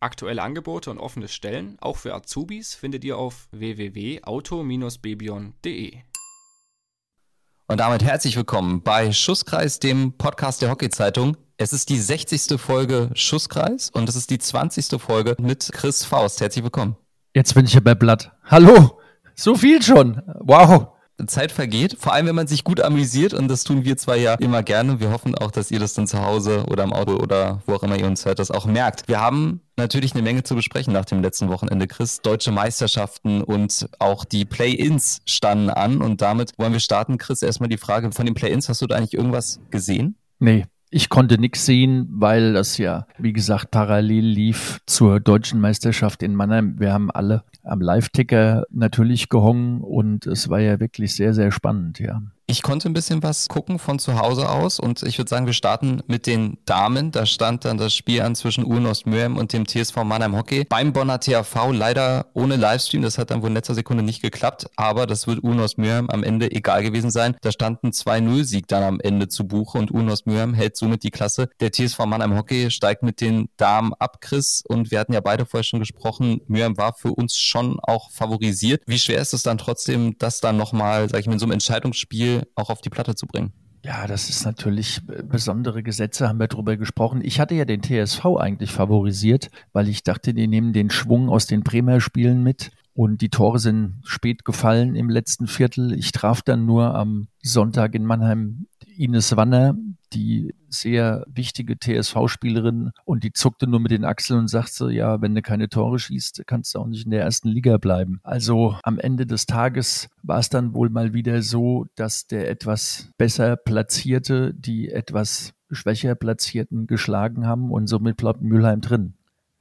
Aktuelle Angebote und offene Stellen, auch für Azubis, findet ihr auf www.auto-bebion.de. Und damit herzlich willkommen bei Schusskreis, dem Podcast der Hockey-Zeitung. Es ist die 60. Folge Schusskreis und es ist die 20. Folge mit Chris Faust. Herzlich willkommen. Jetzt bin ich ja bei Blatt. Hallo! So viel schon. Wow. Zeit vergeht, vor allem wenn man sich gut amüsiert und das tun wir zwar ja immer gerne. Wir hoffen auch, dass ihr das dann zu Hause oder im Auto oder wo auch immer ihr uns hört, das auch merkt. Wir haben natürlich eine Menge zu besprechen nach dem letzten Wochenende, Chris. Deutsche Meisterschaften und auch die Play-Ins standen an und damit wollen wir starten. Chris, erstmal die Frage von den Play-Ins, hast du da eigentlich irgendwas gesehen? Nee, ich konnte nichts sehen, weil das ja, wie gesagt, parallel lief zur deutschen Meisterschaft in Mannheim. Wir haben alle am Live-Ticker natürlich gehongen und es war ja wirklich sehr, sehr spannend, ja. Ich konnte ein bisschen was gucken von zu Hause aus und ich würde sagen, wir starten mit den Damen. Da stand dann das Spiel an zwischen Urnost Mürhem und dem TSV Mannheim Hockey. Beim Bonner THV leider ohne Livestream. Das hat dann wohl in letzter Sekunde nicht geklappt, aber das wird Urnost Mürhem am Ende egal gewesen sein. Da stand ein 2-0-Sieg dann am Ende zu Buche und Urnost Mürhem hält somit die Klasse. Der TSV Mannheim Hockey steigt mit den Damen ab, Chris. Und wir hatten ja beide vorher schon gesprochen, Mürhem war für uns schon auch favorisiert. Wie schwer ist es dann trotzdem, das dann nochmal, sag ich mal, in so einem Entscheidungsspiel auch auf die Platte zu bringen. Ja, das ist natürlich äh, besondere Gesetze, haben wir drüber gesprochen. Ich hatte ja den TSV eigentlich favorisiert, weil ich dachte, die nehmen den Schwung aus den Bremer Spielen mit und die Tore sind spät gefallen im letzten Viertel. Ich traf dann nur am Sonntag in Mannheim Ines Wanner, die sehr wichtige TSV-Spielerin und die zuckte nur mit den Achseln und sagte, ja, wenn du keine Tore schießt, kannst du auch nicht in der ersten Liga bleiben. Also am Ende des Tages war es dann wohl mal wieder so, dass der etwas besser platzierte, die etwas schwächer platzierten geschlagen haben und somit bleibt Mülheim drin.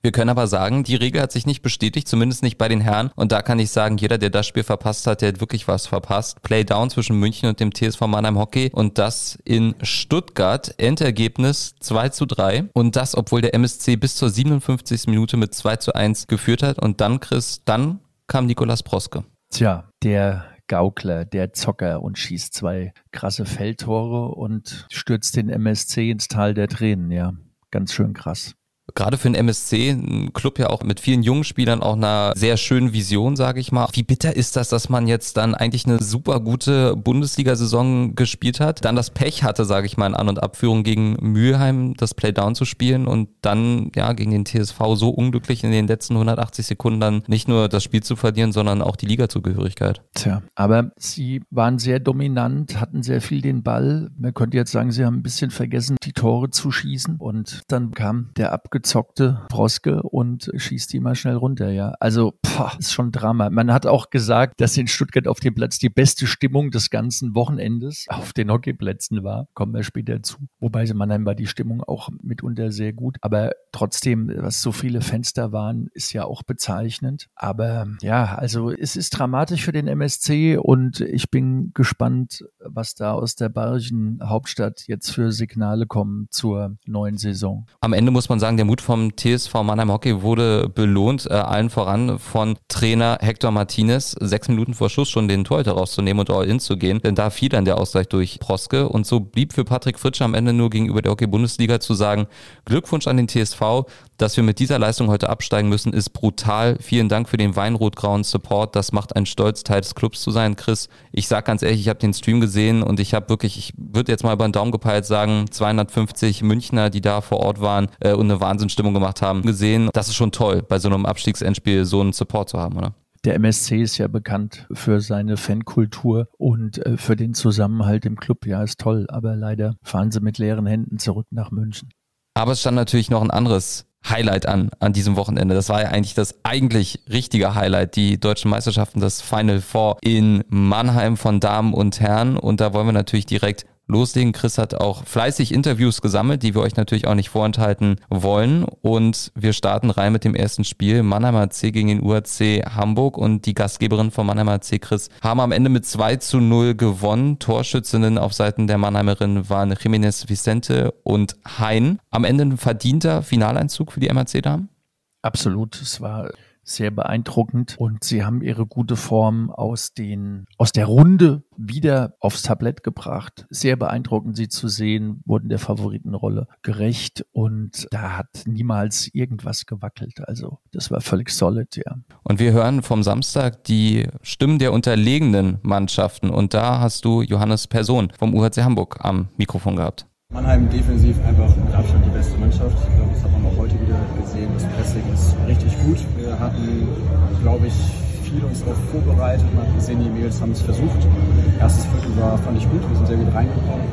Wir können aber sagen, die Regel hat sich nicht bestätigt, zumindest nicht bei den Herren. Und da kann ich sagen, jeder, der das Spiel verpasst hat, der hat wirklich was verpasst. Playdown zwischen München und dem TSV Mannheim Hockey und das in Stuttgart. Endergebnis 2 zu 3. Und das, obwohl der MSC bis zur 57. Minute mit 2 zu 1 geführt hat. Und dann, Chris, dann kam Nikolas Proske. Tja, der Gaukler, der Zocker und schießt zwei krasse Feldtore und stürzt den MSC ins Tal der Tränen, ja. Ganz schön krass gerade für den MSC, ein Club ja auch mit vielen jungen Spielern, auch einer sehr schönen Vision, sage ich mal. Wie bitter ist das, dass man jetzt dann eigentlich eine super gute Bundesliga-Saison gespielt hat, dann das Pech hatte, sage ich mal, in An- und Abführung gegen Mülheim das Playdown zu spielen und dann ja gegen den TSV so unglücklich in den letzten 180 Sekunden dann nicht nur das Spiel zu verlieren, sondern auch die Ligazugehörigkeit. Tja, aber sie waren sehr dominant, hatten sehr viel den Ball. Man könnte jetzt sagen, sie haben ein bisschen vergessen, die Tore zu schießen und dann kam der abgezogene gezockte Proske und schießt die mal schnell runter, ja. Also, pah, ist schon Drama. Man hat auch gesagt, dass in Stuttgart auf dem Platz die beste Stimmung des ganzen Wochenendes auf den Hockeyplätzen war. Kommen wir später zu. Wobei Mannheim war die Stimmung auch mitunter sehr gut. Aber trotzdem, was so viele Fenster waren, ist ja auch bezeichnend. Aber ja, also es ist dramatisch für den MSC und ich bin gespannt, was da aus der bayerischen Hauptstadt jetzt für Signale kommen zur neuen Saison. Am Ende muss man sagen, der Mut vom TSV Mannheim Hockey wurde belohnt, äh, allen voran von Trainer Hector Martinez, sechs Minuten vor Schluss schon den Torhüter rauszunehmen und all in zu gehen, denn da fiel dann der Ausgleich durch Proske. Und so blieb für Patrick Fritsche am Ende nur gegenüber der Hockey-Bundesliga zu sagen, Glückwunsch an den TSV, dass wir mit dieser Leistung heute absteigen müssen, ist brutal. Vielen Dank für den weinrot-grauen Support. Das macht einen Stolz, Teil des Clubs zu sein, Chris. Ich sag ganz ehrlich, ich habe den Stream gesehen und ich habe wirklich, ich würde jetzt mal über den Daumen gepeilt sagen, 250 Münchner, die da vor Ort waren äh, und eine Wahnsinnsstimmung gemacht haben, gesehen. Das ist schon toll, bei so einem Abstiegsendspiel so einen Support zu haben, oder? Der MSC ist ja bekannt für seine Fankultur und äh, für den Zusammenhalt im Club. Ja, ist toll, aber leider fahren sie mit leeren Händen zurück nach München. Aber es stand natürlich noch ein anderes Highlight an, an diesem Wochenende. Das war ja eigentlich das eigentlich richtige Highlight, die deutschen Meisterschaften, das Final Four in Mannheim von Damen und Herren. Und da wollen wir natürlich direkt loslegen. Chris hat auch fleißig Interviews gesammelt, die wir euch natürlich auch nicht vorenthalten wollen. Und wir starten rein mit dem ersten Spiel. Mannheimer C gegen den UAC Hamburg und die Gastgeberin von Mannheimer C, Chris, haben am Ende mit 2 zu 0 gewonnen. Torschützinnen auf Seiten der Mannheimerin waren Jiménez Vicente und Hein. Am Ende ein verdienter Finaleinzug für die MAC-Damen? Absolut. Es war sehr beeindruckend und sie haben ihre gute Form aus den aus der Runde wieder aufs Tablett gebracht. Sehr beeindruckend, sie zu sehen, wurden der Favoritenrolle gerecht und da hat niemals irgendwas gewackelt. Also das war völlig solid, ja. Und wir hören vom Samstag die Stimmen der unterlegenen Mannschaften und da hast du Johannes Person vom UHC Hamburg am Mikrofon gehabt. Mannheim defensiv einfach mit Abstand die beste Mannschaft. Ich glaube, das hat man auch heute wieder gesehen. Das Pressing ist richtig gut. Wir hatten, glaube ich, viel uns darauf vorbereitet. Man hat gesehen, die Mädels haben es versucht. Erstes Viertel war, fand ich gut. Wir sind sehr gut reingekommen.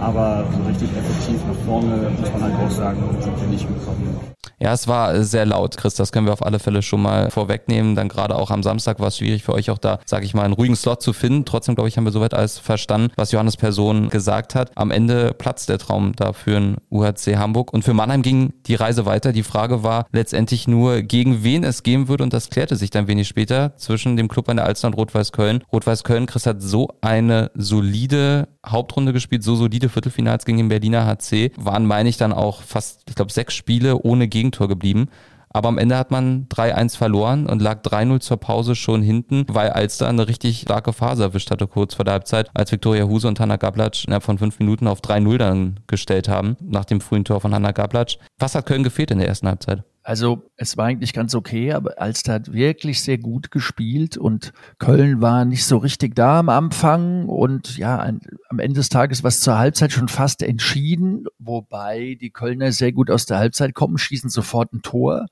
Aber so richtig effektiv nach vorne, muss man halt auch sagen, sind wir nicht gekommen. Ja, es war sehr laut, Chris, das können wir auf alle Fälle schon mal vorwegnehmen. Dann gerade auch am Samstag war es schwierig für euch auch da, sage ich mal, einen ruhigen Slot zu finden. Trotzdem, glaube ich, haben wir soweit alles verstanden, was Johannes Person gesagt hat. Am Ende platzt der Traum da für ein UHC Hamburg. Und für Mannheim ging die Reise weiter. Die Frage war letztendlich nur, gegen wen es gehen würde. Und das klärte sich dann wenig später zwischen dem Club an der Alster und Rot-Weiß Köln. Rot-Weiß Köln, Chris hat so eine solide Hauptrunde gespielt, so solide Viertelfinals gegen den Berliner HC. Waren, meine ich, dann auch fast, ich glaube, sechs Spiele ohne Gegend Gegentor geblieben. Aber am Ende hat man 3-1 verloren und lag 3-0 zur Pause schon hinten, weil Alster eine richtig starke Phase erwischt hatte kurz vor der Halbzeit, als Viktoria Huse und Hanna Gablatsch innerhalb von fünf Minuten auf 3-0 dann gestellt haben, nach dem frühen Tor von Hanna Gablatsch. Was hat Köln gefehlt in der ersten Halbzeit? Also es war eigentlich ganz okay, aber Alster hat wirklich sehr gut gespielt und Köln war nicht so richtig da am Anfang und ja, ein, am Ende des Tages war es zur Halbzeit schon fast entschieden, wobei die Kölner sehr gut aus der Halbzeit kommen, schießen sofort ein Tor.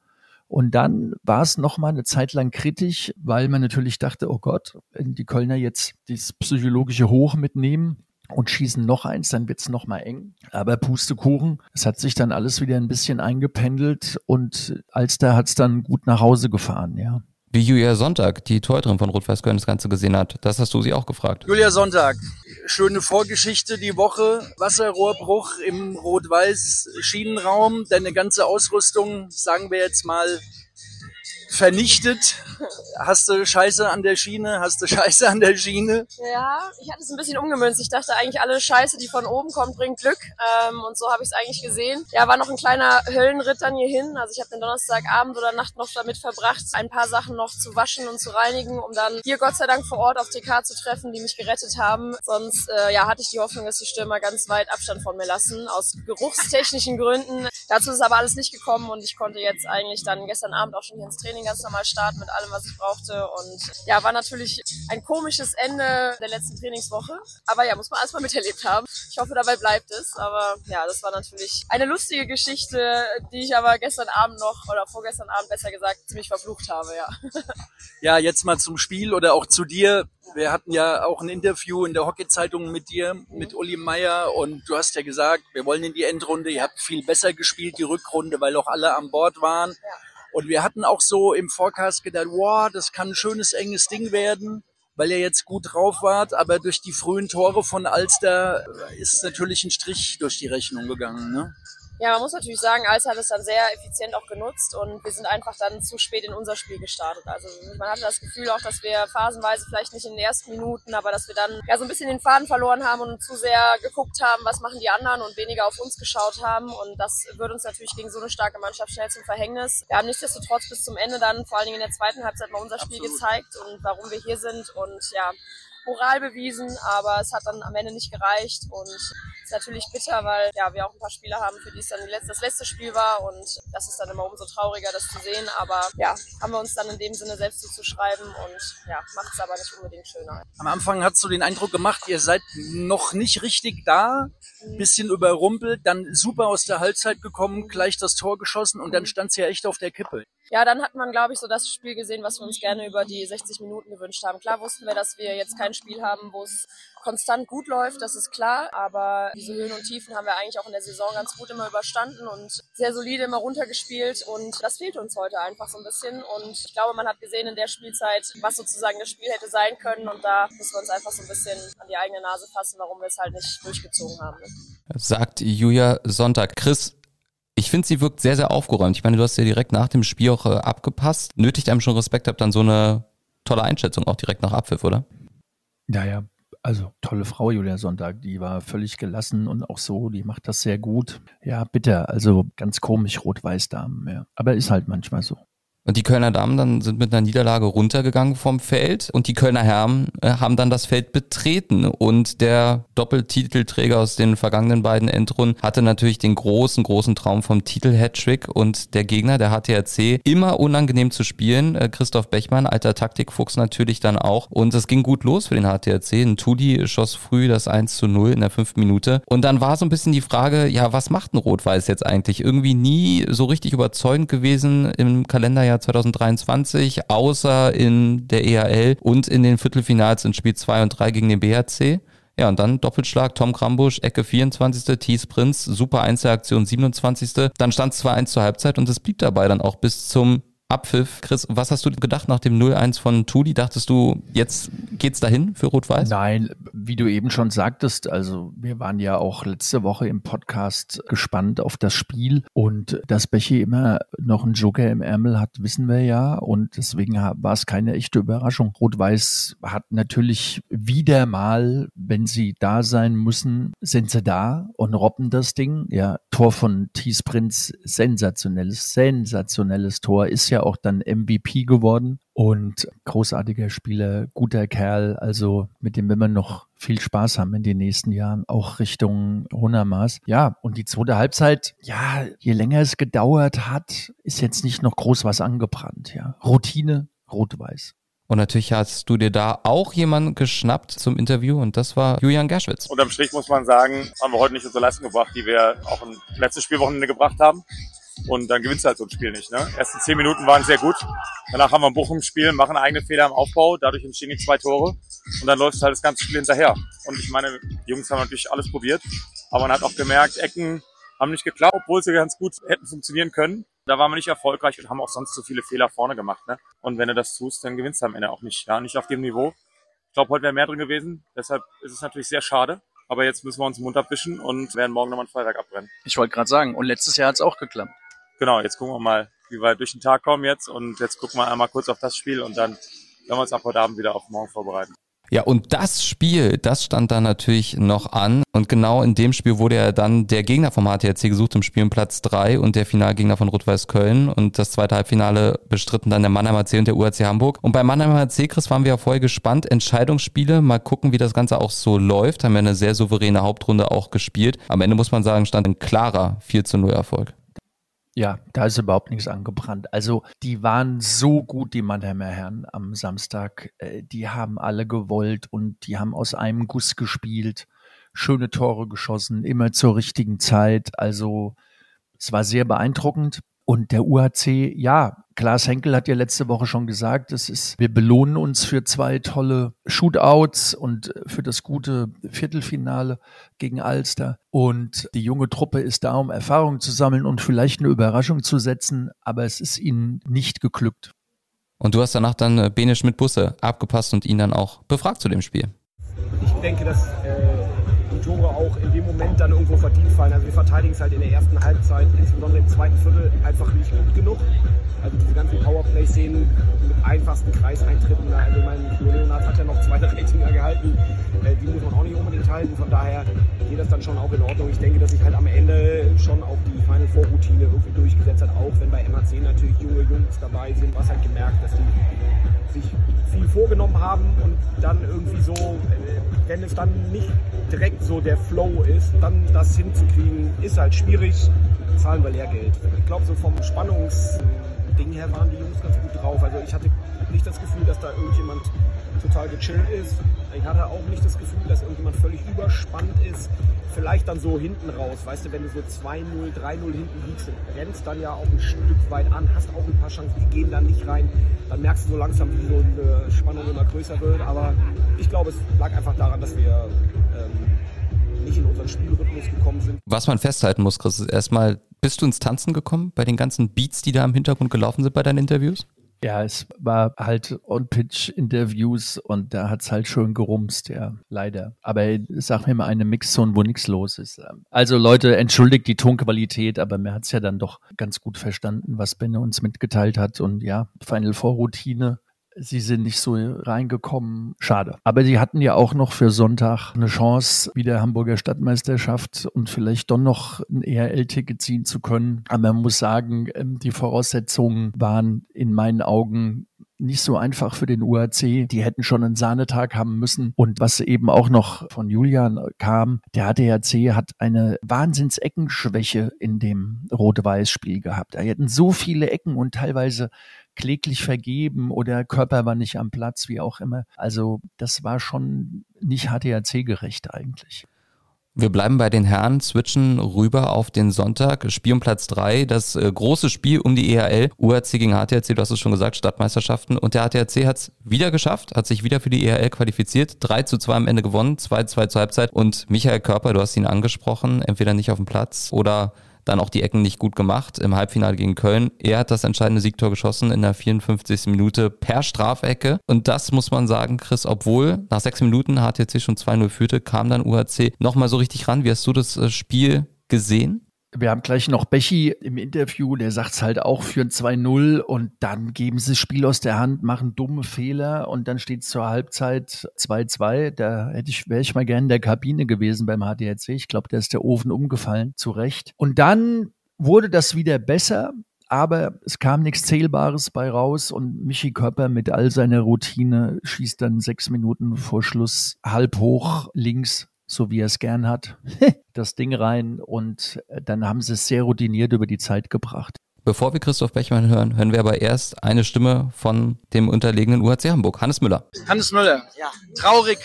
Und dann war es noch mal eine Zeit lang kritisch, weil man natürlich dachte, oh Gott, wenn die Kölner jetzt das psychologische Hoch mitnehmen, und schießen noch eins, dann wird's noch mal eng. Aber Pustekuchen, es hat sich dann alles wieder ein bisschen eingependelt und Alster hat's dann gut nach Hause gefahren, ja. Wie Julia Sonntag, die Torhüterin von Rot-Weiß Köln, das Ganze gesehen hat. Das hast du sie auch gefragt. Julia Sonntag, schöne Vorgeschichte die Woche. Wasserrohrbruch im Rot-Weiß-Schienenraum. Deine ganze Ausrüstung, sagen wir jetzt mal, vernichtet. Hast du Scheiße an der Schiene? Hast du Scheiße an der Schiene? Ja, ich hatte es ein bisschen umgemünzt. Ich dachte eigentlich, alle Scheiße, die von oben kommt, bringt Glück. Ähm, und so habe ich es eigentlich gesehen. Ja, war noch ein kleiner Höllenritt dann hierhin. Also ich habe den Donnerstagabend oder Nacht noch damit verbracht, ein paar Sachen noch zu waschen und zu reinigen, um dann hier Gott sei Dank vor Ort auf TK zu treffen, die mich gerettet haben. Sonst äh, ja, hatte ich die Hoffnung, dass die Stürmer ganz weit Abstand von mir lassen, aus geruchstechnischen Gründen. Dazu ist aber alles nicht gekommen und ich konnte jetzt eigentlich dann gestern Abend auch schon hier ins Training Training ganz normal starten mit allem, was ich brauchte. Und ja, war natürlich ein komisches Ende der letzten Trainingswoche. Aber ja, muss man alles mal miterlebt haben. Ich hoffe, dabei bleibt es. Aber ja, das war natürlich eine lustige Geschichte, die ich aber gestern Abend noch, oder vorgestern Abend besser gesagt, ziemlich verflucht habe, ja. Ja, jetzt mal zum Spiel oder auch zu dir. Wir hatten ja auch ein Interview in der Hockey-Zeitung mit dir, mit Uli Meier und du hast ja gesagt, wir wollen in die Endrunde. Ihr habt viel besser gespielt, die Rückrunde, weil auch alle an Bord waren. Ja. Und wir hatten auch so im Forecast gedacht, wow, das kann ein schönes, enges Ding werden, weil ihr jetzt gut drauf wart. Aber durch die frühen Tore von Alster ist natürlich ein Strich durch die Rechnung gegangen. Ne? Ja, man muss natürlich sagen, Als hat es dann sehr effizient auch genutzt und wir sind einfach dann zu spät in unser Spiel gestartet. Also man hatte das Gefühl auch, dass wir phasenweise vielleicht nicht in den ersten Minuten, aber dass wir dann ja so ein bisschen den Faden verloren haben und zu sehr geguckt haben, was machen die anderen und weniger auf uns geschaut haben. Und das wird uns natürlich gegen so eine starke Mannschaft schnell zum Verhängnis. Wir haben nichtsdestotrotz bis zum Ende dann, vor allen Dingen in der zweiten Halbzeit, mal unser Spiel Absolut. gezeigt und warum wir hier sind und ja, Moral bewiesen, aber es hat dann am Ende nicht gereicht und ist natürlich bitter, weil ja, wir auch ein paar Spieler haben, für die es dann letzte, das letzte Spiel war und das ist dann immer umso trauriger, das zu sehen. Aber ja, haben wir uns dann in dem Sinne selbst zuzuschreiben und ja, macht es aber nicht unbedingt schöner. Am Anfang hast du den Eindruck gemacht, ihr seid noch nicht richtig da, mhm. bisschen überrumpelt, dann super aus der Halbzeit gekommen, gleich das Tor geschossen und dann mhm. stand es ja echt auf der Kippe. Ja, dann hat man, glaube ich, so das Spiel gesehen, was wir uns gerne über die 60 Minuten gewünscht haben. Klar wussten wir, dass wir jetzt kein Spiel haben, wo es konstant gut läuft, das ist klar, aber diese Höhen und Tiefen haben wir eigentlich auch in der Saison ganz gut immer überstanden und sehr solide immer runtergespielt und das fehlt uns heute einfach so ein bisschen und ich glaube, man hat gesehen in der Spielzeit, was sozusagen das Spiel hätte sein können und da müssen wir uns einfach so ein bisschen an die eigene Nase fassen, warum wir es halt nicht durchgezogen haben. Ne? Sagt Julia Sonntag. Chris, ich finde, sie wirkt sehr, sehr aufgeräumt. Ich meine, du hast ja direkt nach dem Spiel auch äh, abgepasst. Nötigt einem schon Respekt, habt dann so eine tolle Einschätzung auch direkt nach Abpfiff, oder? Ja, ja, also tolle Frau Julia Sonntag, die war völlig gelassen und auch so, die macht das sehr gut. Ja, bitte, also ganz komisch Rot-Weiß-Damen, ja. Aber ist halt manchmal so. Und die Kölner Damen dann sind mit einer Niederlage runtergegangen vom Feld und die Kölner Herren äh, haben dann das Feld betreten und der Doppeltitelträger aus den vergangenen beiden Endrunden hatte natürlich den großen, großen Traum vom Titel-Hattrick und der Gegner, der HTRC, immer unangenehm zu spielen. Äh, Christoph Bechmann, alter Taktikfuchs natürlich dann auch und es ging gut los für den HTRC. Ein Tudi schoss früh das 1 zu 0 in der fünften Minute und dann war so ein bisschen die Frage, ja, was macht ein Rot-Weiß jetzt eigentlich? Irgendwie nie so richtig überzeugend gewesen im Kalenderjahr Jahr 2023, außer in der EHL und in den Viertelfinals in Spiel 2 und 3 gegen den BHC. Ja, und dann Doppelschlag, Tom Krambusch, Ecke 24., Thies Prinz, super Einzelaktion 27. Dann stand es 2-1 zur Halbzeit und es blieb dabei dann auch bis zum Abpfiff. Chris, was hast du gedacht nach dem 0-1 von Tudi? Dachtest du, jetzt geht's dahin für Rot-Weiß? Nein, wie du eben schon sagtest, also wir waren ja auch letzte Woche im Podcast gespannt auf das Spiel und dass Bechi immer noch einen Joker im Ärmel hat, wissen wir ja und deswegen war es keine echte Überraschung. Rot-Weiß hat natürlich wieder mal, wenn sie da sein müssen, sind sie da und robben das Ding. Ja, Tor von Thies Prinz, sensationelles, sensationelles Tor, ist ja auch dann MVP geworden und großartiger Spieler, guter Kerl, also mit dem will man noch viel Spaß haben in den nächsten Jahren, auch Richtung Hundermaß. Ja, und die zweite Halbzeit, ja, je länger es gedauert hat, ist jetzt nicht noch groß was angebrannt, ja. Routine, rot-weiß. Und natürlich hast du dir da auch jemanden geschnappt zum Interview und das war Julian Gerschwitz. Unterm Strich muss man sagen, haben wir heute nicht unsere Leistung gebracht, die wir auch im letzten Spielwochenende gebracht haben. Und dann gewinnst du halt so ein Spiel nicht. Ne? Die ersten zehn Minuten waren sehr gut. Danach haben wir ein Bochum-Spiel, machen eigene Fehler im Aufbau, dadurch entstehen die zwei Tore. Und dann läuft halt das ganze Spiel hinterher. Und ich meine, die Jungs haben natürlich alles probiert. Aber man hat auch gemerkt, Ecken haben nicht geklappt, obwohl sie ganz gut hätten funktionieren können. Da waren wir nicht erfolgreich und haben auch sonst so viele Fehler vorne gemacht. Ne? Und wenn du das tust, dann gewinnst du am Ende auch nicht. Ja, nicht auf dem Niveau. Ich glaube, heute wäre mehr drin gewesen. Deshalb ist es natürlich sehr schade. Aber jetzt müssen wir uns Mund abwischen und werden morgen nochmal ein Feuerwerk abbrennen. Ich wollte gerade sagen, und letztes Jahr hat es auch geklappt genau, jetzt gucken wir mal, wie wir durch den Tag kommen jetzt und jetzt gucken wir einmal kurz auf das Spiel und dann werden wir uns ab heute Abend wieder auf morgen vorbereiten. Ja, und das Spiel, das stand dann natürlich noch an. Und genau in dem Spiel wurde ja dann der Gegner vom HTRC gesucht im Spiel um Platz drei und der Finalgegner von Rot-Weiß Köln. Und das zweite Halbfinale bestritten dann der Mannheimer C und der UAC Hamburg. Und bei Mannheimer C, Chris, waren wir ja vorher gespannt. Entscheidungsspiele, mal gucken, wie das Ganze auch so läuft. Haben wir eine sehr souveräne Hauptrunde auch gespielt. Am Ende muss man sagen, stand ein klarer 4 zu 0 Erfolg. Ja, da ist überhaupt nichts angebrannt. Also die waren so gut, die Mannheimer Herren am Samstag. Äh, die haben alle gewollt und die haben aus einem Guss gespielt, schöne Tore geschossen, immer zur richtigen Zeit. Also es war sehr beeindruckend. Und der UHC, ja, Klaas Henkel hat ja letzte Woche schon gesagt, es ist, wir belohnen uns für zwei tolle Shootouts und für das gute Viertelfinale gegen Alster. Und die junge Truppe ist da, um Erfahrung zu sammeln und vielleicht eine Überraschung zu setzen, aber es ist ihnen nicht geglückt. Und du hast danach dann äh, Bene Schmidt-Busse abgepasst und ihn dann auch befragt zu dem Spiel. Ich denke, dass äh, die Tore auch in dem Moment dann irgendwo verdient fallen. Also wir verteidigen es halt in der ersten Halbzeit, insbesondere im zweiten Viertel, einfach nicht gut genug. Also diese ganzen Powerplay-Szenen mit einfachsten Kreiseintritten, also mein Leonard hat ja noch zwei Ratinger gehalten, äh, die muss man auch nicht unbedingt halten. Von daher geht das dann schon auch in Ordnung. Ich denke, dass sich halt am Ende schon auch die Final Four Routine irgendwie durchgesetzt hat, auch wenn bei MAC natürlich junge Jungs dabei sind. Was halt gemerkt, dass die sich viel vorgenommen haben und dann irgendwie so, äh, wenn es dann nicht direkt so der Flow ist, dann das hinzukriegen, ist halt schwierig. Zahlen wir Lehrgeld. Ich glaube, so vom Spannungsding her waren die Jungs ganz gut drauf. Also ich hatte nicht das Gefühl, dass da irgendjemand total gechillt ist. Ich hatte auch nicht das Gefühl, dass irgendjemand völlig überspannt ist. Vielleicht dann so hinten raus, weißt du, wenn du so 2-0, 3-0 hinten liegst, rennst dann ja auch ein Stück weit an, hast auch ein paar Chancen, die gehen dann nicht rein. Dann merkst du so langsam, wie so eine Spannung immer größer wird. Aber ich glaube, es lag einfach daran, dass wir ähm, nicht in unseren Spielrhythmus gekommen sind. Was man festhalten muss, Chris, ist erstmal, bist du ins Tanzen gekommen bei den ganzen Beats, die da im Hintergrund gelaufen sind bei deinen Interviews? Ja, es war halt On-Pitch-Interviews und da hat's halt schon gerumst, ja, leider. Aber sag mir mal eine Mixzone, wo nichts los ist. Also Leute, entschuldigt die Tonqualität, aber mir hat's ja dann doch ganz gut verstanden, was Benne uns mitgeteilt hat. Und ja, Final Four Routine Sie sind nicht so reingekommen. Schade. Aber sie hatten ja auch noch für Sonntag eine Chance, wie der Hamburger Stadtmeisterschaft und vielleicht doch noch ein ERL-Ticket ziehen zu können. Aber man muss sagen, ähm, die Voraussetzungen waren in meinen Augen nicht so einfach für den UAC. Die hätten schon einen Sahnetag haben müssen. Und was eben auch noch von Julian kam, der HDRC hat eine Wahnsinns-Eckenschwäche in dem Rot-Weiß-Spiel gehabt. Da hätten so viele Ecken und teilweise kläglich vergeben oder Körper war nicht am Platz, wie auch immer. Also das war schon nicht HTHC-gerecht eigentlich. Wir bleiben bei den Herren, switchen rüber auf den Sonntag. Spiel um Platz drei, das äh, große Spiel um die ERL. UHC gegen HTRC, du hast es schon gesagt, Stadtmeisterschaften. Und der HTRC hat es wieder geschafft, hat sich wieder für die ERL qualifiziert. 3 zu 2 am Ende gewonnen, 2 zu 2 zur Halbzeit. Und Michael Körper, du hast ihn angesprochen, entweder nicht auf dem Platz oder dann auch die Ecken nicht gut gemacht im Halbfinale gegen Köln. Er hat das entscheidende Siegtor geschossen in der 54. Minute per Strafecke. Und das muss man sagen, Chris, obwohl nach sechs Minuten HTC schon 2-0 führte, kam dann UHC nochmal so richtig ran. Wie hast du das äh, Spiel gesehen? Wir haben gleich noch Bechi im Interview, der sagt es halt auch für ein 2-0 und dann geben sie das Spiel aus der Hand, machen dumme Fehler und dann steht es zur Halbzeit 2-2. Da hätte ich, wäre ich mal gerne in der Kabine gewesen beim HDRC. Ich glaube, da ist der Ofen umgefallen, zu Recht. Und dann wurde das wieder besser, aber es kam nichts Zählbares bei raus und Michi Körper mit all seiner Routine schießt dann sechs Minuten vor Schluss halb hoch links so wie er es gern hat, das Ding rein und äh, dann haben sie es sehr routiniert über die Zeit gebracht. Bevor wir Christoph Bechmann hören, hören wir aber erst eine Stimme von dem unterlegenen UHC Hamburg, Hannes Müller. Hannes Müller, ja. traurig,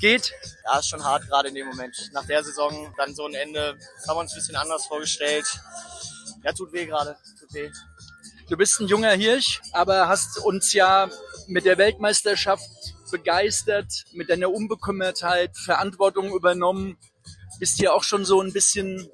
geht. Ja, ist schon hart gerade in dem Moment. Nach der Saison dann so ein Ende, das haben wir uns ein bisschen anders vorgestellt. Ja, tut weh gerade, tut weh. Du bist ein junger Hirsch, aber hast uns ja mit der Weltmeisterschaft begeistert, mit deiner Unbekümmertheit Verantwortung übernommen. Bist hier auch schon so ein bisschen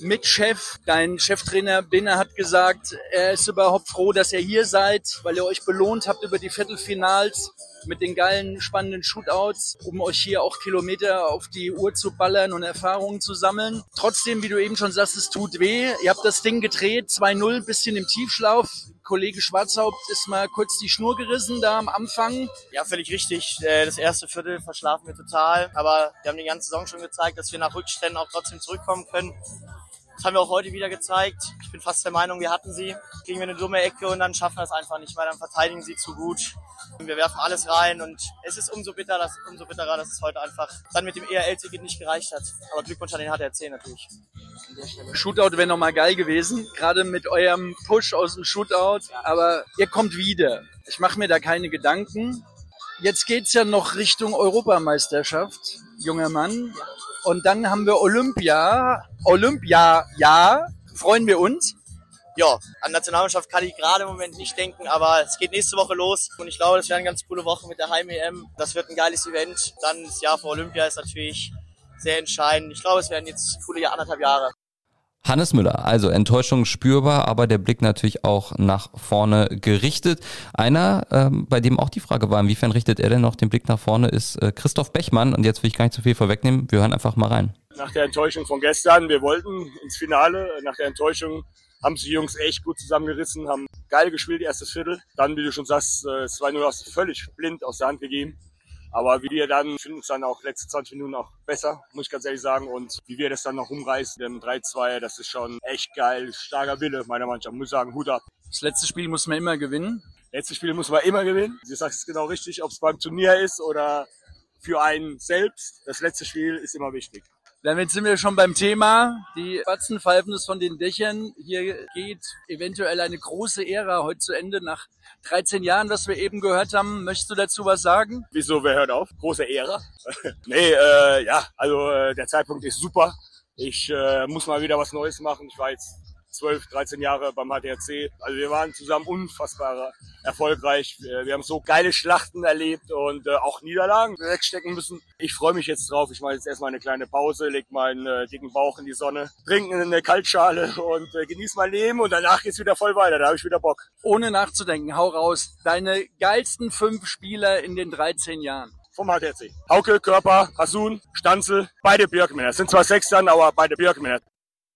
Mitchef. Dein Cheftrainer Binner hat gesagt, er ist überhaupt froh, dass ihr hier seid, weil ihr euch belohnt habt über die Viertelfinals mit den geilen, spannenden Shootouts, um euch hier auch Kilometer auf die Uhr zu ballern und Erfahrungen zu sammeln. Trotzdem, wie du eben schon sagst, es tut weh. Ihr habt das Ding gedreht, 2-0, bisschen im Tiefschlauf. Kollege Schwarzhaupt ist mal kurz die Schnur gerissen da am Anfang. Ja, völlig richtig. Äh, das erste Viertel verschlafen wir total. Aber wir haben die ganze Saison schon gezeigt, dass wir nach Rückständen auch trotzdem zurückkommen können. Das haben wir auch heute wieder gezeigt. Ich bin fast der Meinung, wir hatten sie. Kriegen wir eine dumme Ecke und dann schaffen wir es einfach nicht, weil dann verteidigen sie zu gut. Wir werfen alles rein und es ist umso, bitter, dass, umso bitterer, dass es heute einfach dann mit dem ERL-Ticket nicht gereicht hat. Aber Glückwunsch an den HDRC natürlich. Shootout wäre nochmal geil gewesen, gerade mit eurem Push aus dem Shootout. Aber ihr kommt wieder. Ich mache mir da keine Gedanken. Jetzt geht's ja noch Richtung Europameisterschaft, junger Mann. Und dann haben wir Olympia. Olympia, ja, freuen wir uns. Ja, an Nationalmannschaft kann ich gerade im Moment nicht denken, aber es geht nächste Woche los und ich glaube, das wäre eine ganz coole Woche mit der Heim-EM. Das wird ein geiles Event. Dann das Jahr vor Olympia ist natürlich sehr entscheidend. Ich glaube, es werden jetzt coole anderthalb Jahre. Hannes Müller, also Enttäuschung spürbar, aber der Blick natürlich auch nach vorne gerichtet. Einer, ähm, bei dem auch die Frage war, inwiefern richtet er denn noch den Blick nach vorne, ist äh, Christoph Bechmann. Und jetzt will ich gar nicht zu viel vorwegnehmen, wir hören einfach mal rein. Nach der Enttäuschung von gestern, wir wollten ins Finale. Nach der Enttäuschung haben sich die Jungs echt gut zusammengerissen, haben geil gespielt, erstes Viertel. Dann, wie du schon sagst, 2-0 äh, hast du völlig blind aus der Hand gegeben. Aber wie wir dann, finden es dann auch letzte 20 Minuten auch besser, muss ich ganz ehrlich sagen. Und wie wir das dann noch umreißen, dem 3-2, das ist schon echt geil. Starker Wille meiner Mannschaft, muss ich sagen, Hut ab. Das letzte Spiel muss man immer gewinnen. Letztes Spiel muss man immer gewinnen. Du sagst es genau richtig, ob es beim Turnier ist oder für einen selbst. Das letzte Spiel ist immer wichtig. Damit sind wir schon beim Thema. Die Batzen pfeifen von den Dächern. Hier geht eventuell eine große Ära heute zu Ende nach 13 Jahren, was wir eben gehört haben. Möchtest du dazu was sagen? Wieso, wer hört auf? Große Ära? nee, äh, ja, also äh, der Zeitpunkt ist super. Ich äh, muss mal wieder was Neues machen. Ich war jetzt 12, 13 Jahre beim HDRC. Also wir waren zusammen unfassbar erfolgreich. Wir, wir haben so geile Schlachten erlebt und äh, auch Niederlagen wegstecken müssen. Ich freue mich jetzt drauf. Ich mache jetzt erstmal eine kleine Pause, leg meinen äh, dicken Bauch in die Sonne, trinke eine Kaltschale und äh, genieße mein Leben und danach geht's wieder voll weiter. Da habe ich wieder Bock. Ohne nachzudenken, hau raus. Deine geilsten fünf Spieler in den 13 Jahren vom HTC. Hauke, Körper, Hasun, Stanzel, beide Birkmänner. Sind zwar sechs dann, aber beide Birkmänner.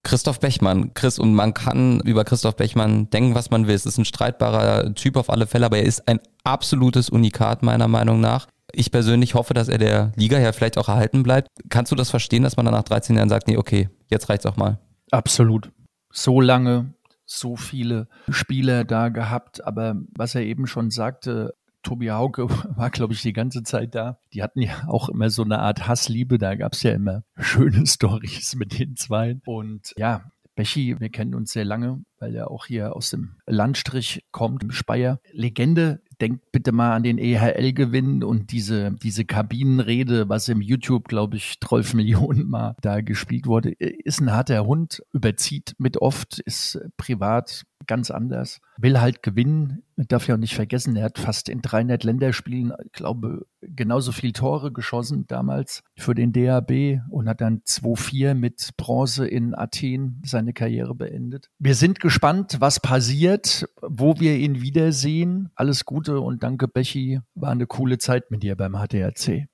Christoph Bechmann, Chris, und man kann über Christoph Bechmann denken, was man will. Es ist ein streitbarer Typ auf alle Fälle, aber er ist ein absolutes Unikat meiner Meinung nach. Ich persönlich hoffe, dass er der Liga ja vielleicht auch erhalten bleibt. Kannst du das verstehen, dass man dann nach 13 Jahren sagt, nee, okay, jetzt reicht's auch mal? Absolut. So lange, so viele Spieler da gehabt, aber was er eben schon sagte, Tobi Hauke war, glaube ich, die ganze Zeit da. Die hatten ja auch immer so eine Art Hassliebe. Da gab es ja immer schöne Stories mit den zwei. Und ja, Bechi, wir kennen uns sehr lange, weil er auch hier aus dem Landstrich kommt, im Speyer. Legende, denkt bitte mal an den EHL-Gewinn und diese, diese Kabinenrede, was im YouTube, glaube ich, 12 Millionen Mal da gespielt wurde. Ist ein harter Hund, überzieht mit oft, ist privat ganz anders. Will halt gewinnen. Darf ja auch nicht vergessen, er hat fast in 300 Länderspielen, glaube genauso viel Tore geschossen damals für den DAB und hat dann 2-4 mit Bronze in Athen seine Karriere beendet. Wir sind gespannt, was passiert, wo wir ihn wiedersehen. Alles Gute und danke, Bechi. War eine coole Zeit mit dir beim HDRC.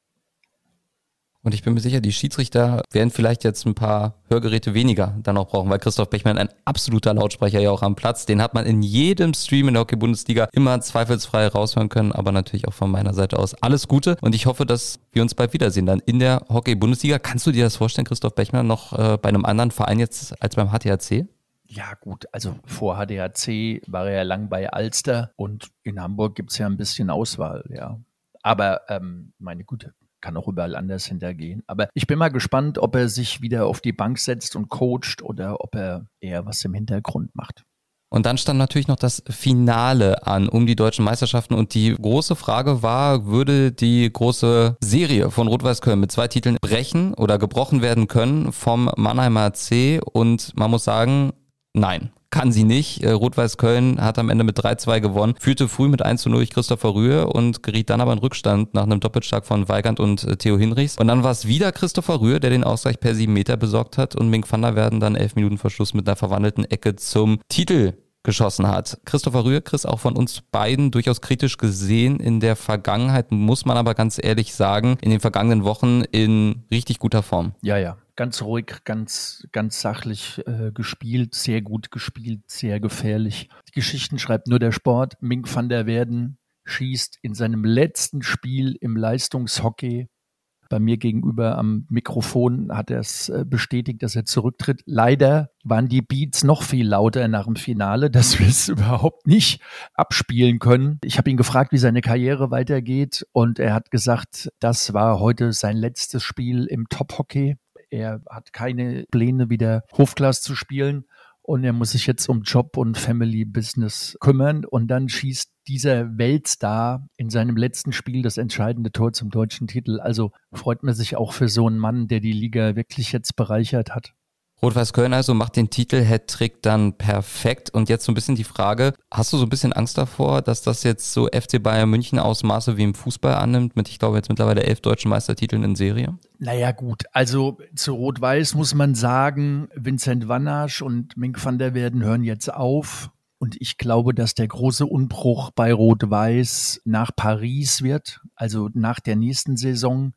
Und ich bin mir sicher, die Schiedsrichter werden vielleicht jetzt ein paar Hörgeräte weniger dann auch brauchen, weil Christoph Bechmann ein absoluter Lautsprecher ja auch am Platz. Den hat man in jedem Stream in der Hockey-Bundesliga immer zweifelsfrei raushören können, aber natürlich auch von meiner Seite aus alles Gute. Und ich hoffe, dass wir uns bald wiedersehen dann in der Hockey-Bundesliga. Kannst du dir das vorstellen, Christoph Bechmann, noch äh, bei einem anderen Verein jetzt als beim HTHC? Ja, gut, also vor HDHC war er ja lang bei Alster und in Hamburg gibt's ja ein bisschen Auswahl, ja. Aber ähm, meine Güte, kann auch überall anders hintergehen. Aber ich bin mal gespannt, ob er sich wieder auf die Bank setzt und coacht oder ob er eher was im Hintergrund macht. Und dann stand natürlich noch das Finale an um die deutschen Meisterschaften und die große Frage war, würde die große Serie von Rot-Weiß Köln mit zwei Titeln brechen oder gebrochen werden können vom Mannheimer C und man muss sagen, nein kann sie nicht. Äh, Rot-Weiß Köln hat am Ende mit 3-2 gewonnen, führte früh mit 1 0 durch Christopher Rühe und geriet dann aber in Rückstand nach einem Doppelschlag von Weigand und äh, Theo Hinrichs. Und dann war es wieder Christopher Rühe, der den Ausgleich per 7 Meter besorgt hat und Mink van der Werden dann 11 Minuten Verschluss mit einer verwandelten Ecke zum Titel geschossen hat. Christopher Rühe, Chris, auch von uns beiden durchaus kritisch gesehen in der Vergangenheit, muss man aber ganz ehrlich sagen, in den vergangenen Wochen in richtig guter Form. Ja, ja, ganz ruhig, ganz, ganz sachlich äh, gespielt, sehr gut gespielt, sehr gefährlich. Die Geschichten schreibt nur der Sport. Mink van der Werden schießt in seinem letzten Spiel im Leistungshockey bei mir gegenüber am Mikrofon hat er es äh, bestätigt, dass er zurücktritt. Leider waren die Beats noch viel lauter nach dem Finale, dass wir es überhaupt nicht abspielen können. Ich habe ihn gefragt, wie seine Karriere weitergeht und er hat gesagt, das war heute sein letztes Spiel im Top-Hockey. Er hat keine Pläne, wieder Hofklass zu spielen und er muss sich jetzt um Job und Family Business kümmern und dann schießt dieser Weltstar in seinem letzten Spiel das entscheidende Tor zum deutschen Titel. Also freut man sich auch für so einen Mann, der die Liga wirklich jetzt bereichert hat. Rot-Weiß Köln also macht den Titel Hattrick dann perfekt. Und jetzt so ein bisschen die Frage, hast du so ein bisschen Angst davor, dass das jetzt so FC Bayern München Ausmaße wie im Fußball annimmt, mit ich glaube jetzt mittlerweile elf deutschen Meistertiteln in Serie? Naja gut, also zu Rot-Weiß muss man sagen, Vincent Wannasch und Mink van der Werden hören jetzt auf. Und ich glaube, dass der große Unbruch bei Rot-Weiß nach Paris wird, also nach der nächsten Saison,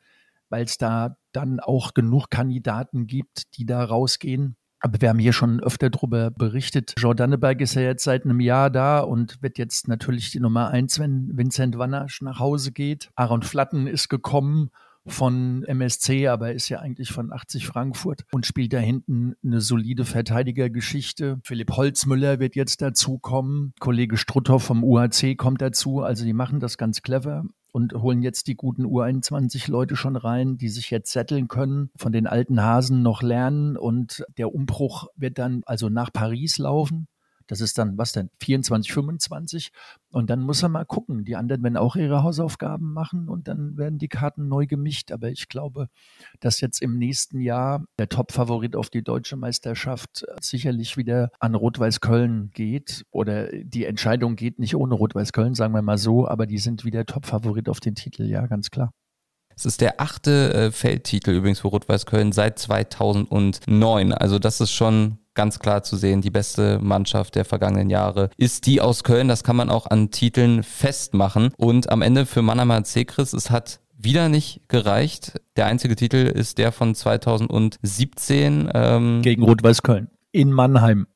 weil es da dann auch genug Kandidaten gibt, die da rausgehen. Aber wir haben hier schon öfter darüber berichtet. Jordaneberg ist ja jetzt seit einem Jahr da und wird jetzt natürlich die Nummer eins, wenn Vincent Wannasch nach Hause geht. Aaron Flatten ist gekommen von MSC, aber ist ja eigentlich von 80 Frankfurt und spielt da hinten eine solide Verteidigergeschichte. Philipp Holzmüller wird jetzt dazukommen. Kollege Strutthoff vom UAC kommt dazu. Also die machen das ganz clever. Und holen jetzt die guten U21-Leute schon rein, die sich jetzt setteln können, von den alten Hasen noch lernen und der Umbruch wird dann also nach Paris laufen. Das ist dann, was denn, 24, 25. Und dann muss er mal gucken. Die anderen werden auch ihre Hausaufgaben machen und dann werden die Karten neu gemischt. Aber ich glaube, dass jetzt im nächsten Jahr der Top-Favorit auf die deutsche Meisterschaft sicherlich wieder an Rot-Weiß Köln geht. Oder die Entscheidung geht nicht ohne Rot-Weiß Köln, sagen wir mal so. Aber die sind wieder Top-Favorit auf den Titel, ja, ganz klar. Es ist der achte äh, Feldtitel übrigens für Rot-Weiß Köln seit 2009. Also das ist schon ganz klar zu sehen. Die beste Mannschaft der vergangenen Jahre ist die aus Köln. Das kann man auch an Titeln festmachen. Und am Ende für Mannheimer Zekris, es hat wieder nicht gereicht. Der einzige Titel ist der von 2017. Ähm, Gegen Rot-Weiß Köln. In Mannheim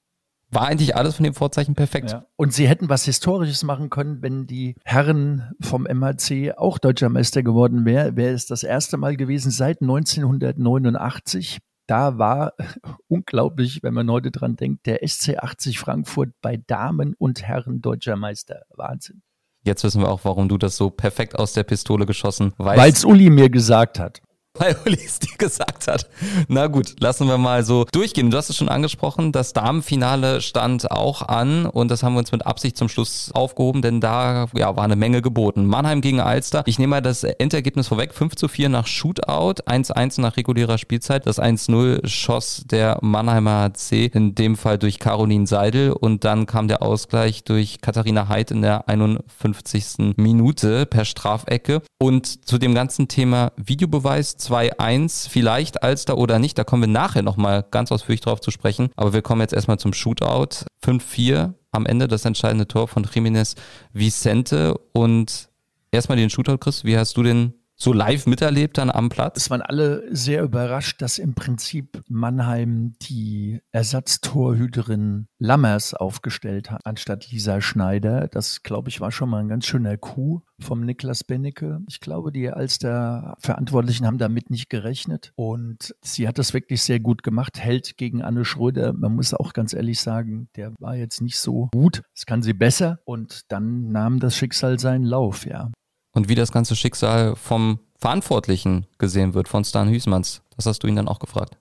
war eigentlich alles von den Vorzeichen perfekt. Ja. Und sie hätten was Historisches machen können, wenn die Herren vom MHC auch deutscher Meister geworden wären. Wäre es das erste Mal gewesen seit 1989. Da war unglaublich, wenn man heute dran denkt, der SC 80 Frankfurt bei Damen und Herren deutscher Meister. Wahnsinn. Jetzt wissen wir auch, warum du das so perfekt aus der Pistole geschossen weißt. Weil es Uli mir gesagt hat weil Uli es dir gesagt hat. Na gut, lassen wir mal so durchgehen. Du hast es schon angesprochen, das Damenfinale stand auch an und das haben wir uns mit Absicht zum Schluss aufgehoben, denn da ja, war eine Menge geboten. Mannheim gegen Alster. Ich nehme mal das Endergebnis vorweg. 5 zu 4 nach Shootout, 1-1 nach regulärer Spielzeit. Das 1-0 schoss der Mannheimer C in dem Fall durch Caroline Seidel und dann kam der Ausgleich durch Katharina Heid in der 51. Minute per Strafecke. Und zu dem ganzen Thema Videobeweis 2-1, vielleicht Alster oder nicht, da kommen wir nachher nochmal ganz ausführlich drauf zu sprechen. Aber wir kommen jetzt erstmal zum Shootout. 5-4 am Ende das entscheidende Tor von Jiménez Vicente. Und erstmal den Shootout, Chris, wie hast du den so live miterlebt dann am Platz? Es waren alle sehr überrascht, dass im Prinzip Mannheim die Ersatztorhüterin Lammers aufgestellt hat, anstatt Lisa Schneider. Das, glaube ich, war schon mal ein ganz schöner Coup vom Niklas Bennecke. Ich glaube, die Alster Verantwortlichen haben damit nicht gerechnet. Und sie hat das wirklich sehr gut gemacht. Hält gegen Anne Schröder. Man muss auch ganz ehrlich sagen, der war jetzt nicht so gut. Das kann sie besser. Und dann nahm das Schicksal seinen Lauf, ja und wie das ganze Schicksal vom Verantwortlichen gesehen wird, von Stan Hüßmanns. Das hast du ihn dann auch gefragt.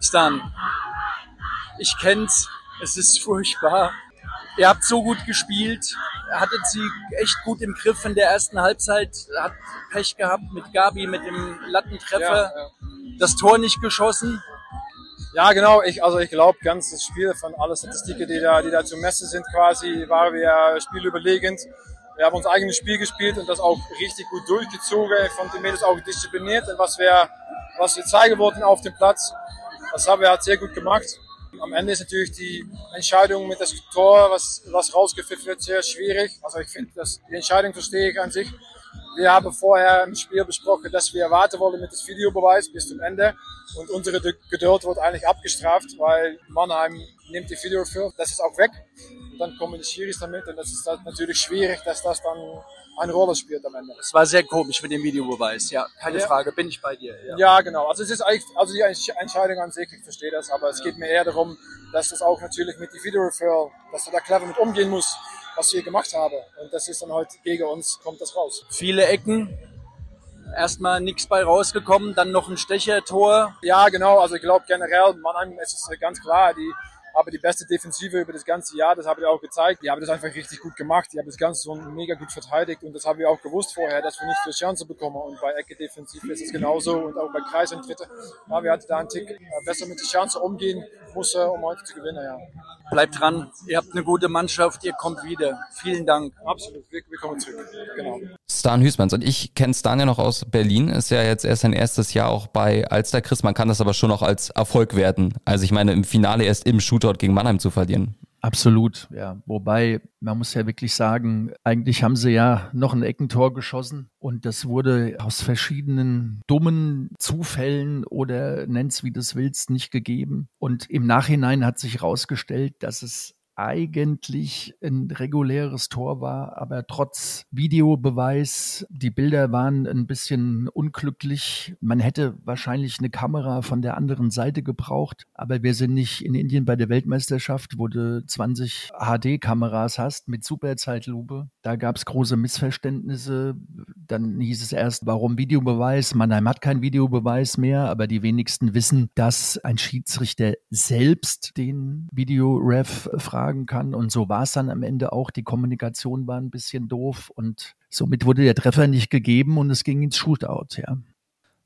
Stan, ich kenn's, es ist furchtbar. Ihr habt so gut gespielt, hattet sie echt gut im Griff in der ersten Halbzeit, hat Pech gehabt mit Gabi, mit dem Lattentreffer, ja, ja. das Tor nicht geschossen. Ja, genau. Ich, also ich glaube, ganz das Spiel von allen Statistiken, die da, die da zu messen sind, quasi, waren wir spielüberlegend. Wir haben unser eigenes Spiel gespielt und das auch richtig gut durchgezogen, von den Mädels auch diszipliniert und was wir, was wir zeigen wollten auf dem Platz. Das haben wir halt sehr gut gemacht. Am Ende ist natürlich die Entscheidung mit das Tor, was, was rausgepfiffen wird, sehr schwierig. Also ich finde, die Entscheidung verstehe ich an sich. Wir haben vorher im Spiel besprochen, dass wir warten wollen mit dem Videobeweis bis zum Ende. Und unsere Geduld wird eigentlich abgestraft, weil Mannheim nimmt die Video für. Das ist auch weg dann kommen die Schiris damit und das ist halt natürlich schwierig, dass das dann eine Rolle spielt am Ende. Es war sehr komisch mit dem Videobeweis, ja, keine ja. Frage, bin ich bei dir. Ja. ja. genau. Also es ist eigentlich, also die Entscheidung an sich, ich verstehe das, aber es ja. geht mir eher darum, dass das auch natürlich mit dem Videoreferral, dass du da clever mit umgehen musst, was wir gemacht haben. Und das ist dann heute halt gegen uns, kommt das raus. Viele Ecken, erstmal nichts bei rausgekommen, dann noch ein Stechertor. Ja, genau. Also ich glaube generell, Mannheim, es ist ganz klar, die aber die beste Defensive über das ganze Jahr, das habe ich auch gezeigt. Die haben das einfach richtig gut gemacht. Die haben das Ganze so mega gut verteidigt und das haben wir auch gewusst vorher, dass wir nicht die Chance bekommen. Und bei Ecke Defensive ist es genauso und auch bei Kreis und Dritte. Ja, wir hatten da einen Tick besser mit der Chance umgehen muss, um heute zu gewinnen, ja. Bleibt dran, ihr habt eine gute Mannschaft, ihr kommt wieder. Vielen Dank. Absolut, wir, wir kommen zurück. Genau. Stan Hüßmanns und ich kenne Stan ja noch aus Berlin, ist ja jetzt erst sein erstes Jahr auch bei Alster Chris. Man kann das aber schon auch als Erfolg werten. Also ich meine, im Finale erst im Shootout gegen Mannheim zu verlieren. Absolut, ja. Wobei, man muss ja wirklich sagen, eigentlich haben sie ja noch ein Eckentor geschossen und das wurde aus verschiedenen dummen Zufällen oder nenn's wie du willst nicht gegeben. Und im Nachhinein hat sich herausgestellt, dass es eigentlich ein reguläres Tor war, aber trotz Videobeweis, die Bilder waren ein bisschen unglücklich. Man hätte wahrscheinlich eine Kamera von der anderen Seite gebraucht, aber wir sind nicht in Indien bei der Weltmeisterschaft, wo du 20 HD-Kameras hast mit Superzeitlupe. Da gab es große Missverständnisse. Dann hieß es erst, warum Videobeweis? Mannheim hat keinen Videobeweis mehr, aber die wenigsten wissen, dass ein Schiedsrichter selbst den Videoref fragen kann. Und so war es dann am Ende auch. Die Kommunikation war ein bisschen doof und somit wurde der Treffer nicht gegeben und es ging ins Shootout, ja.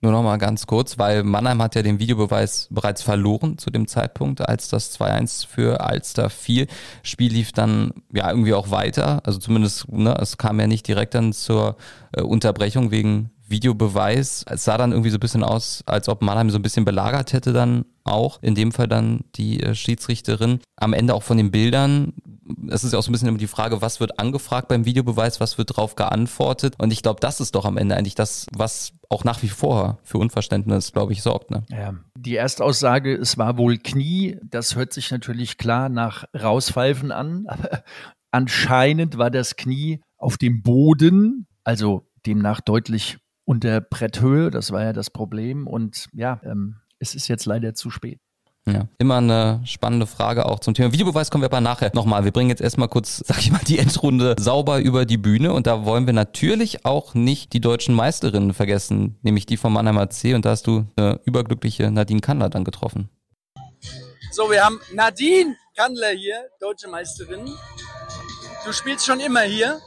Nur noch mal ganz kurz, weil Mannheim hat ja den Videobeweis bereits verloren zu dem Zeitpunkt, als das 2-1 für Alster fiel. Spiel lief dann ja irgendwie auch weiter. Also zumindest, ne, es kam ja nicht direkt dann zur äh, Unterbrechung wegen Videobeweis. Es sah dann irgendwie so ein bisschen aus, als ob Mannheim so ein bisschen belagert hätte dann auch. In dem Fall dann die äh, Schiedsrichterin. Am Ende auch von den Bildern. Es ist ja auch so ein bisschen immer die Frage, was wird angefragt beim Videobeweis, was wird drauf geantwortet. Und ich glaube, das ist doch am Ende eigentlich das, was auch nach wie vor für Unverständnis, glaube ich, sorgt. Ne? Ja, die Erstaussage, es war wohl Knie. Das hört sich natürlich klar nach Rauspfeifen an. Aber anscheinend war das Knie auf dem Boden, also demnach deutlich unter Bretthöhe. Das war ja das Problem. Und ja, ähm, es ist jetzt leider zu spät. Ja, immer eine spannende Frage auch zum Thema Videobeweis kommen wir aber nachher nochmal. Wir bringen jetzt erstmal kurz, sag ich mal, die Endrunde sauber über die Bühne und da wollen wir natürlich auch nicht die deutschen Meisterinnen vergessen, nämlich die vom Mannheimer C und da hast du eine überglückliche Nadine Kandler dann getroffen. So, wir haben Nadine Kandler hier, deutsche Meisterin. Du spielst schon immer hier.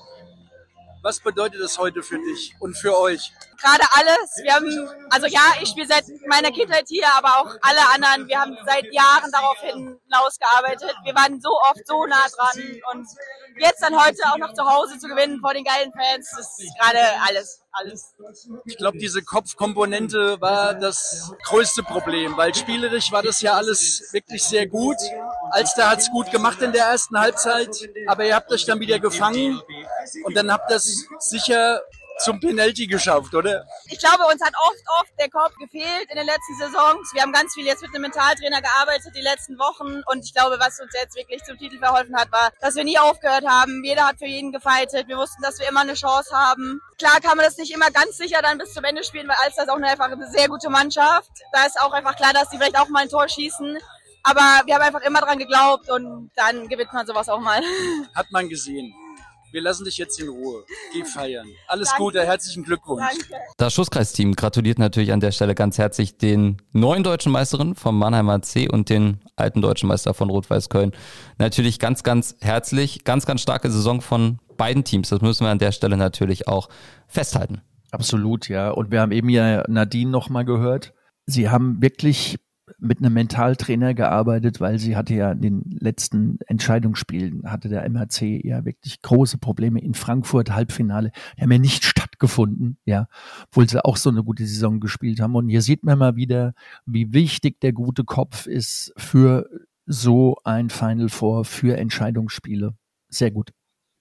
Was bedeutet das heute für dich und für euch? Gerade alles. Wir haben, also ja, ich spiele seit meiner Kindheit hier, aber auch alle anderen. Wir haben seit Jahren darauf hinausgearbeitet. Wir waren so oft so nah dran und jetzt dann heute auch noch zu Hause zu gewinnen vor den geilen Fans, das ist gerade alles, alles. Ich glaube, diese Kopfkomponente war das größte Problem, weil spielerisch war das ja alles wirklich sehr gut. Alster hat es gut gemacht in der ersten Halbzeit, aber ihr habt euch dann wieder gefangen und dann habt es sicher zum Penalty geschafft, oder? Ich glaube, uns hat oft, oft der Kopf gefehlt in den letzten Saisons. Wir haben ganz viel jetzt mit einem Mentaltrainer gearbeitet die letzten Wochen und ich glaube, was uns jetzt wirklich zum Titel verholfen hat, war, dass wir nie aufgehört haben. Jeder hat für jeden gefeitet. Wir wussten, dass wir immer eine Chance haben. Klar kann man das nicht immer ganz sicher dann bis zum Ende spielen, weil Alster ist auch eine, einfach eine sehr gute Mannschaft. Da ist auch einfach klar, dass die vielleicht auch mal ein Tor schießen. Aber wir haben einfach immer dran geglaubt und dann gewinnt man sowas auch mal. Hat man gesehen. Wir lassen dich jetzt in Ruhe. Geh feiern. Alles Danke. Gute, herzlichen Glückwunsch. Danke. Das Schusskreisteam gratuliert natürlich an der Stelle ganz herzlich den neuen deutschen Meisterinnen vom Mannheimer C und den alten deutschen Meister von Rot-Weiß Köln. Natürlich ganz, ganz herzlich. Ganz, ganz starke Saison von beiden Teams. Das müssen wir an der Stelle natürlich auch festhalten. Absolut, ja. Und wir haben eben ja Nadine nochmal gehört. Sie haben wirklich mit einem Mentaltrainer gearbeitet, weil sie hatte ja in den letzten Entscheidungsspielen, hatte der MHC ja wirklich große Probleme. In Frankfurt Halbfinale, die haben ja nicht stattgefunden, ja, obwohl sie auch so eine gute Saison gespielt haben. Und hier sieht man mal wieder, wie wichtig der gute Kopf ist für so ein Final Four, für Entscheidungsspiele. Sehr gut.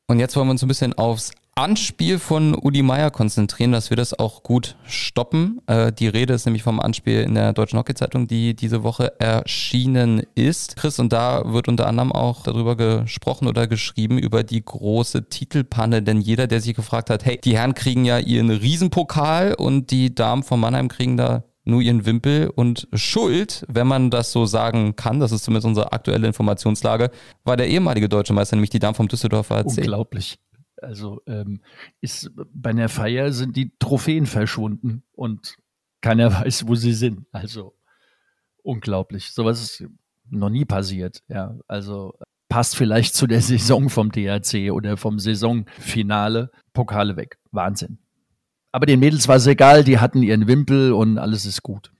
Und jetzt wollen wir uns ein bisschen aufs Anspiel von Uli Meier konzentrieren, dass wir das auch gut stoppen. Äh, die Rede ist nämlich vom Anspiel in der Deutschen Hockey-Zeitung, die diese Woche erschienen ist. Chris, und da wird unter anderem auch darüber gesprochen oder geschrieben, über die große Titelpanne. Denn jeder, der sich gefragt hat, hey, die Herren kriegen ja ihren Riesenpokal und die Damen von Mannheim kriegen da nur ihren Wimpel und Schuld, wenn man das so sagen kann, das ist zumindest unsere aktuelle Informationslage, war der ehemalige deutsche Meister, nämlich die Damen vom Düsseldorfer AC. Unglaublich. Also ähm, ist bei einer Feier sind die Trophäen verschwunden und keiner weiß, wo sie sind. Also unglaublich. Sowas ist noch nie passiert. Ja, also passt vielleicht zu der Saison vom DRC oder vom Saisonfinale. Pokale weg. Wahnsinn. Aber den Mädels war es egal, die hatten ihren Wimpel und alles ist gut.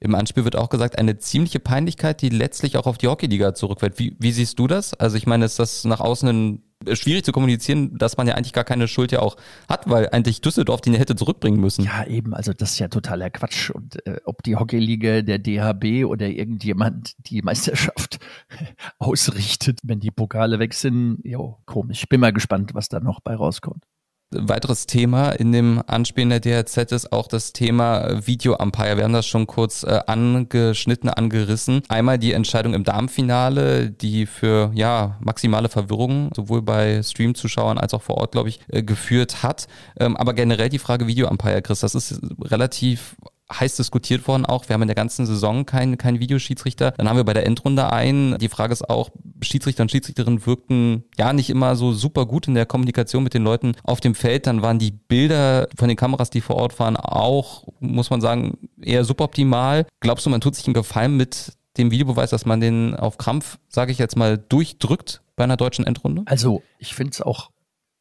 Im Anspiel wird auch gesagt, eine ziemliche Peinlichkeit, die letztlich auch auf die Hockeyliga zurückfällt. Wie, wie siehst du das? Also ich meine, ist das nach außen ein schwierig zu kommunizieren, dass man ja eigentlich gar keine Schuld ja auch hat, weil eigentlich Düsseldorf den hätte zurückbringen müssen. Ja, eben, also das ist ja totaler Quatsch. Und äh, ob die Hockeyliga, der DHB oder irgendjemand die Meisterschaft ausrichtet, wenn die Pokale weg sind, jo, komisch. Bin mal gespannt, was da noch bei rauskommt. Weiteres Thema in dem Anspielen der DRZ ist auch das Thema Video Umpire. Wir haben das schon kurz äh, angeschnitten, angerissen. Einmal die Entscheidung im Darmfinale, die für ja maximale Verwirrung sowohl bei Stream-Zuschauern als auch vor Ort, glaube ich, äh, geführt hat. Ähm, aber generell die Frage Video Umpire, Chris, das ist relativ heiß diskutiert worden auch. Wir haben in der ganzen Saison keinen kein Videoschiedsrichter. Dann haben wir bei der Endrunde einen. Die Frage ist auch, Schiedsrichter und Schiedsrichterinnen wirkten ja nicht immer so super gut in der Kommunikation mit den Leuten auf dem Feld. Dann waren die Bilder von den Kameras, die vor Ort waren, auch, muss man sagen, eher suboptimal. Glaubst du, man tut sich einen Gefallen mit dem Videobeweis, dass man den auf Krampf, sage ich jetzt mal, durchdrückt bei einer deutschen Endrunde? Also, ich finde es auch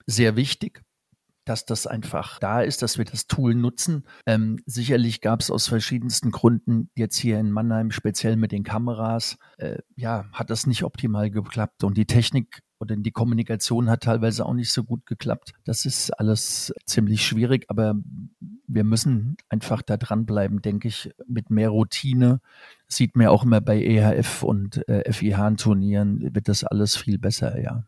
sehr wichtig, dass das einfach da ist, dass wir das Tool nutzen. Ähm, sicherlich gab es aus verschiedensten Gründen jetzt hier in Mannheim, speziell mit den Kameras, äh, ja, hat das nicht optimal geklappt und die Technik oder die Kommunikation hat teilweise auch nicht so gut geklappt. Das ist alles ziemlich schwierig, aber wir müssen einfach da dranbleiben, denke ich, mit mehr Routine. sieht man auch immer bei EHF und äh, FIH-Turnieren wird das alles viel besser, ja.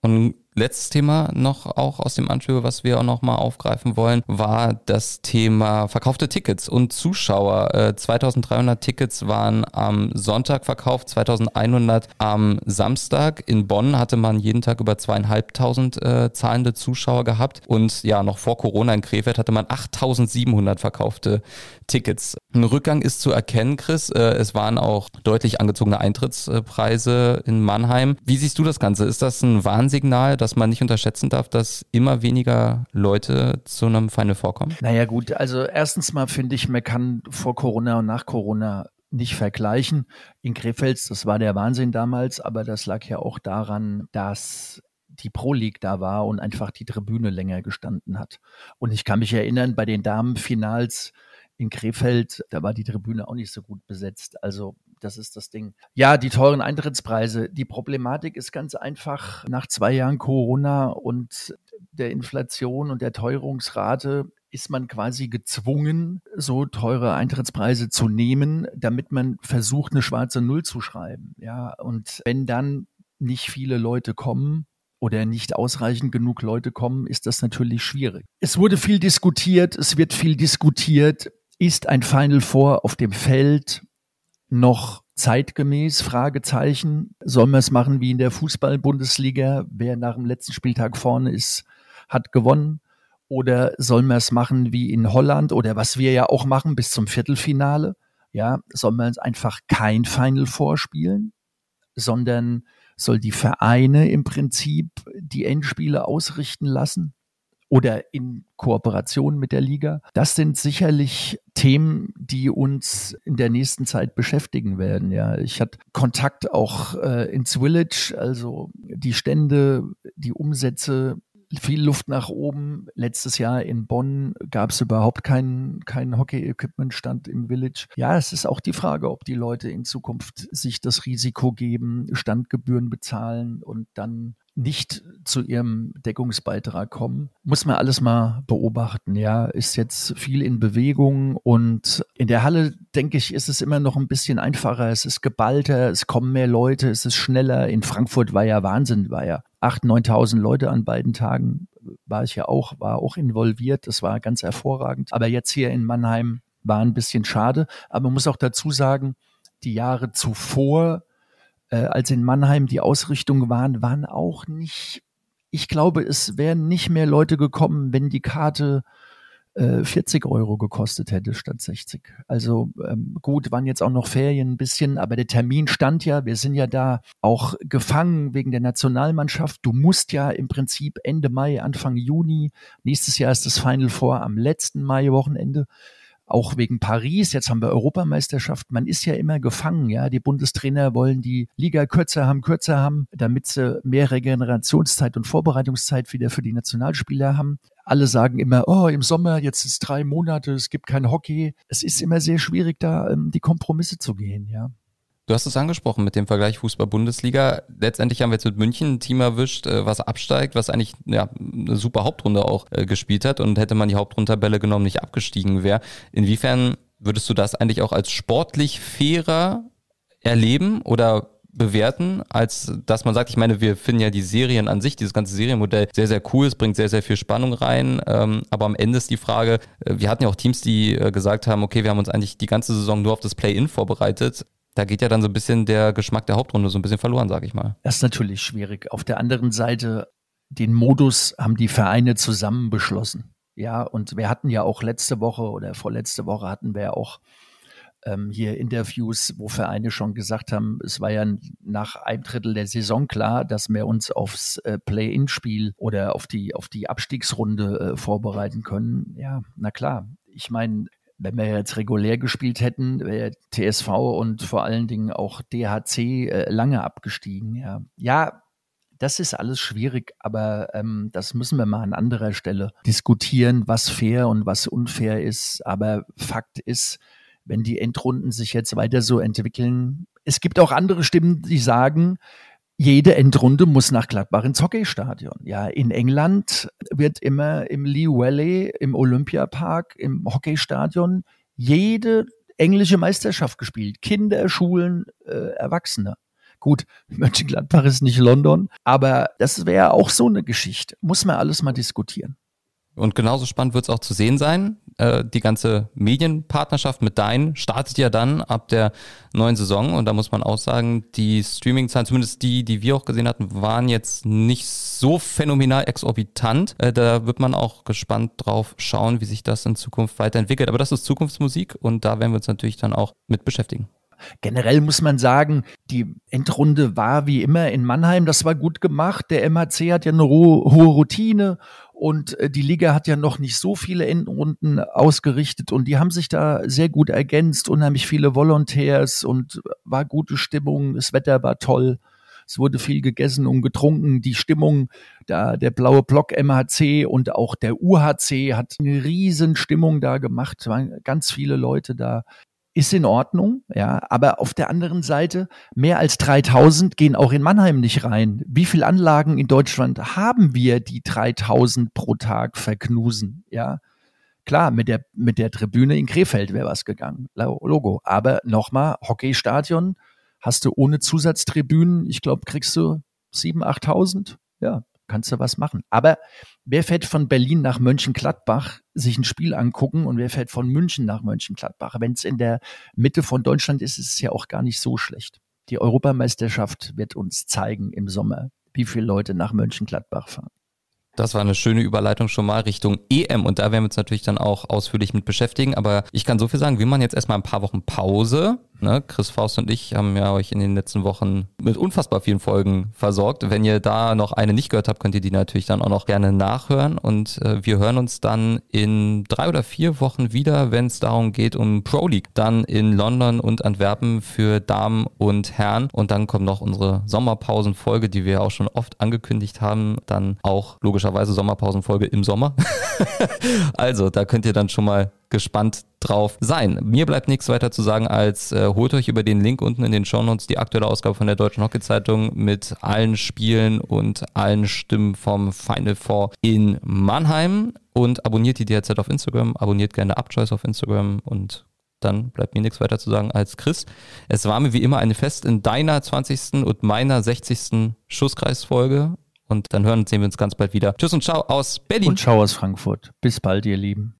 Und letztes Thema noch auch aus dem Anspiel, was wir auch noch mal aufgreifen wollen, war das Thema verkaufte Tickets und Zuschauer. Äh, 2300 Tickets waren am Sonntag verkauft, 2100 am Samstag. In Bonn hatte man jeden Tag über zweieinhalbtausend äh, zahlende Zuschauer gehabt und ja, noch vor Corona in Krefeld hatte man 8700 verkaufte Tickets. Ein Rückgang ist zu erkennen, Chris. Äh, es waren auch deutlich angezogene Eintrittspreise in Mannheim. Wie siehst du das Ganze? Ist das ein Warnsignal, dass man nicht unterschätzen darf, dass immer weniger Leute zu einem Final vorkommen? Naja gut, also erstens mal finde ich, man kann vor Corona und nach Corona nicht vergleichen. In Krefeld, das war der Wahnsinn damals, aber das lag ja auch daran, dass die Pro League da war und einfach die Tribüne länger gestanden hat. Und ich kann mich erinnern, bei den Damenfinals in Krefeld, da war die Tribüne auch nicht so gut besetzt. Also das ist das Ding. Ja, die teuren Eintrittspreise. Die Problematik ist ganz einfach, nach zwei Jahren Corona und der Inflation und der Teuerungsrate ist man quasi gezwungen, so teure Eintrittspreise zu nehmen, damit man versucht, eine schwarze Null zu schreiben. Ja, und wenn dann nicht viele Leute kommen, oder nicht ausreichend genug Leute kommen, ist das natürlich schwierig. Es wurde viel diskutiert, es wird viel diskutiert. Ist ein Final Four auf dem Feld noch zeitgemäß? Fragezeichen. Sollen wir es machen wie in der Fußball-Bundesliga? Wer nach dem letzten Spieltag vorne ist, hat gewonnen. Oder sollen wir es machen wie in Holland oder was wir ja auch machen bis zum Viertelfinale? Ja, sollen wir uns einfach kein Final vorspielen, sondern soll die Vereine im Prinzip die Endspiele ausrichten lassen? Oder in Kooperation mit der Liga. Das sind sicherlich Themen, die uns in der nächsten Zeit beschäftigen werden. Ja, ich hatte Kontakt auch äh, ins Village, also die Stände, die Umsätze viel Luft nach oben. Letztes Jahr in Bonn gab es überhaupt keinen kein Hockey-Equipment-Stand im Village. Ja, es ist auch die Frage, ob die Leute in Zukunft sich das Risiko geben, Standgebühren bezahlen und dann nicht zu ihrem Deckungsbeitrag kommen. Muss man alles mal beobachten. Ja, ist jetzt viel in Bewegung und in der Halle, denke ich, ist es immer noch ein bisschen einfacher. Es ist geballter, es kommen mehr Leute, es ist schneller. In Frankfurt war ja Wahnsinn, war ja 8.000, 9.000 Leute an beiden Tagen. War ich ja auch, war auch involviert. Das war ganz hervorragend. Aber jetzt hier in Mannheim war ein bisschen schade. Aber man muss auch dazu sagen, die Jahre zuvor äh, als in Mannheim die Ausrichtung waren, waren auch nicht, ich glaube, es wären nicht mehr Leute gekommen, wenn die Karte äh, 40 Euro gekostet hätte statt 60. Also ähm, gut, waren jetzt auch noch Ferien ein bisschen, aber der Termin stand ja, wir sind ja da auch gefangen wegen der Nationalmannschaft. Du musst ja im Prinzip Ende Mai, Anfang Juni, nächstes Jahr ist das Final Four am letzten Mai-Wochenende auch wegen Paris. Jetzt haben wir Europameisterschaft. Man ist ja immer gefangen. Ja, die Bundestrainer wollen die Liga kürzer haben, kürzer haben, damit sie mehr Regenerationszeit und Vorbereitungszeit wieder für die Nationalspieler haben. Alle sagen immer, oh, im Sommer, jetzt ist drei Monate, es gibt kein Hockey. Es ist immer sehr schwierig, da ähm, die Kompromisse zu gehen, ja. Du hast es angesprochen mit dem Vergleich Fußball-Bundesliga. Letztendlich haben wir jetzt mit München ein Team erwischt, äh, was absteigt, was eigentlich ja, eine super Hauptrunde auch äh, gespielt hat und hätte man die Hauptrundentabelle genommen, nicht abgestiegen wäre. Inwiefern würdest du das eigentlich auch als sportlich fairer erleben oder bewerten, als dass man sagt, ich meine, wir finden ja die Serien an sich, dieses ganze Serienmodell sehr, sehr cool, es bringt sehr, sehr viel Spannung rein, ähm, aber am Ende ist die Frage, äh, wir hatten ja auch Teams, die gesagt haben, okay, wir haben uns eigentlich die ganze Saison nur auf das Play-In vorbereitet. Da geht ja dann so ein bisschen der Geschmack der Hauptrunde so ein bisschen verloren, sage ich mal. Das ist natürlich schwierig. Auf der anderen Seite, den Modus haben die Vereine zusammen beschlossen. Ja, und wir hatten ja auch letzte Woche oder vorletzte Woche hatten wir ja auch ähm, hier Interviews, wo Vereine schon gesagt haben, es war ja nach einem Drittel der Saison klar, dass wir uns aufs äh, Play-in-Spiel oder auf die, auf die Abstiegsrunde äh, vorbereiten können. Ja, na klar. Ich meine, wenn wir jetzt regulär gespielt hätten, wäre TSV und vor allen Dingen auch DHC äh, lange abgestiegen. Ja, ja das ist alles schwierig, aber ähm, das müssen wir mal an anderer Stelle diskutieren, was fair und was unfair ist. Aber Fakt ist, wenn die Endrunden sich jetzt weiter so entwickeln, es gibt auch andere Stimmen, die sagen, jede Endrunde muss nach Gladbach ins Hockeystadion. Ja, in England wird immer im Lee Valley, im Olympiapark, im Hockeystadion jede englische Meisterschaft gespielt. Kinder, Schulen, äh, Erwachsene. Gut, Mönchengladbach ist nicht London, aber das wäre auch so eine Geschichte. Muss man alles mal diskutieren. Und genauso spannend wird es auch zu sehen sein. Äh, die ganze Medienpartnerschaft mit Dein startet ja dann ab der neuen Saison. Und da muss man auch sagen, die Streaming-Zahlen, zumindest die, die wir auch gesehen hatten, waren jetzt nicht so phänomenal exorbitant. Äh, da wird man auch gespannt drauf schauen, wie sich das in Zukunft weiterentwickelt. Aber das ist Zukunftsmusik und da werden wir uns natürlich dann auch mit beschäftigen. Generell muss man sagen, die Endrunde war wie immer in Mannheim, das war gut gemacht. Der MHC hat ja eine hohe Routine und äh, die Liga hat ja noch nicht so viele Endrunden ausgerichtet und die haben sich da sehr gut ergänzt, unheimlich viele Volontärs und war gute Stimmung, das Wetter war toll. Es wurde viel gegessen und getrunken. Die Stimmung, da der blaue Block MHC und auch der UHC hat eine riesen Stimmung da gemacht. Es waren ganz viele Leute da ist in Ordnung, ja, aber auf der anderen Seite, mehr als 3000 gehen auch in Mannheim nicht rein. Wie viele Anlagen in Deutschland haben wir, die 3000 pro Tag verknusen, ja? Klar, mit der, mit der Tribüne in Krefeld wäre was gegangen, Logo. Aber nochmal, Hockeystadion, hast du ohne Zusatztribünen, ich glaube, kriegst du 7.000, 8.000, ja, kannst du was machen. Aber wer fährt von Berlin nach Mönchengladbach sich ein Spiel angucken und wer fährt von München nach Mönchengladbach? Wenn es in der Mitte von Deutschland ist, ist es ja auch gar nicht so schlecht. Die Europameisterschaft wird uns zeigen im Sommer, wie viele Leute nach Mönchengladbach fahren. Das war eine schöne Überleitung schon mal Richtung EM und da werden wir uns natürlich dann auch ausführlich mit beschäftigen. Aber ich kann so viel sagen, wir machen jetzt erstmal ein paar Wochen Pause. Ne? Chris Faust und ich haben ja euch in den letzten Wochen mit unfassbar vielen Folgen versorgt. Wenn ihr da noch eine nicht gehört habt, könnt ihr die natürlich dann auch noch gerne nachhören. Und äh, wir hören uns dann in drei oder vier Wochen wieder, wenn es darum geht um Pro League. Dann in London und Antwerpen für Damen und Herren. Und dann kommt noch unsere Sommerpausenfolge, die wir auch schon oft angekündigt haben. Dann auch logischerweise Sommerpausenfolge im Sommer. also, da könnt ihr dann schon mal gespannt drauf sein. Mir bleibt nichts weiter zu sagen, als äh, holt euch über den Link unten in den Shownotes die aktuelle Ausgabe von der Deutschen Hockey Zeitung mit allen Spielen und allen Stimmen vom Final Four in Mannheim und abonniert die DRZ auf Instagram, abonniert gerne Upchoice auf Instagram und dann bleibt mir nichts weiter zu sagen als Chris. Es war mir wie immer eine Fest in deiner 20. und meiner 60. Schusskreisfolge und dann hören und sehen wir uns ganz bald wieder. Tschüss und ciao aus Berlin. Und ciao aus Frankfurt. Bis bald, ihr Lieben.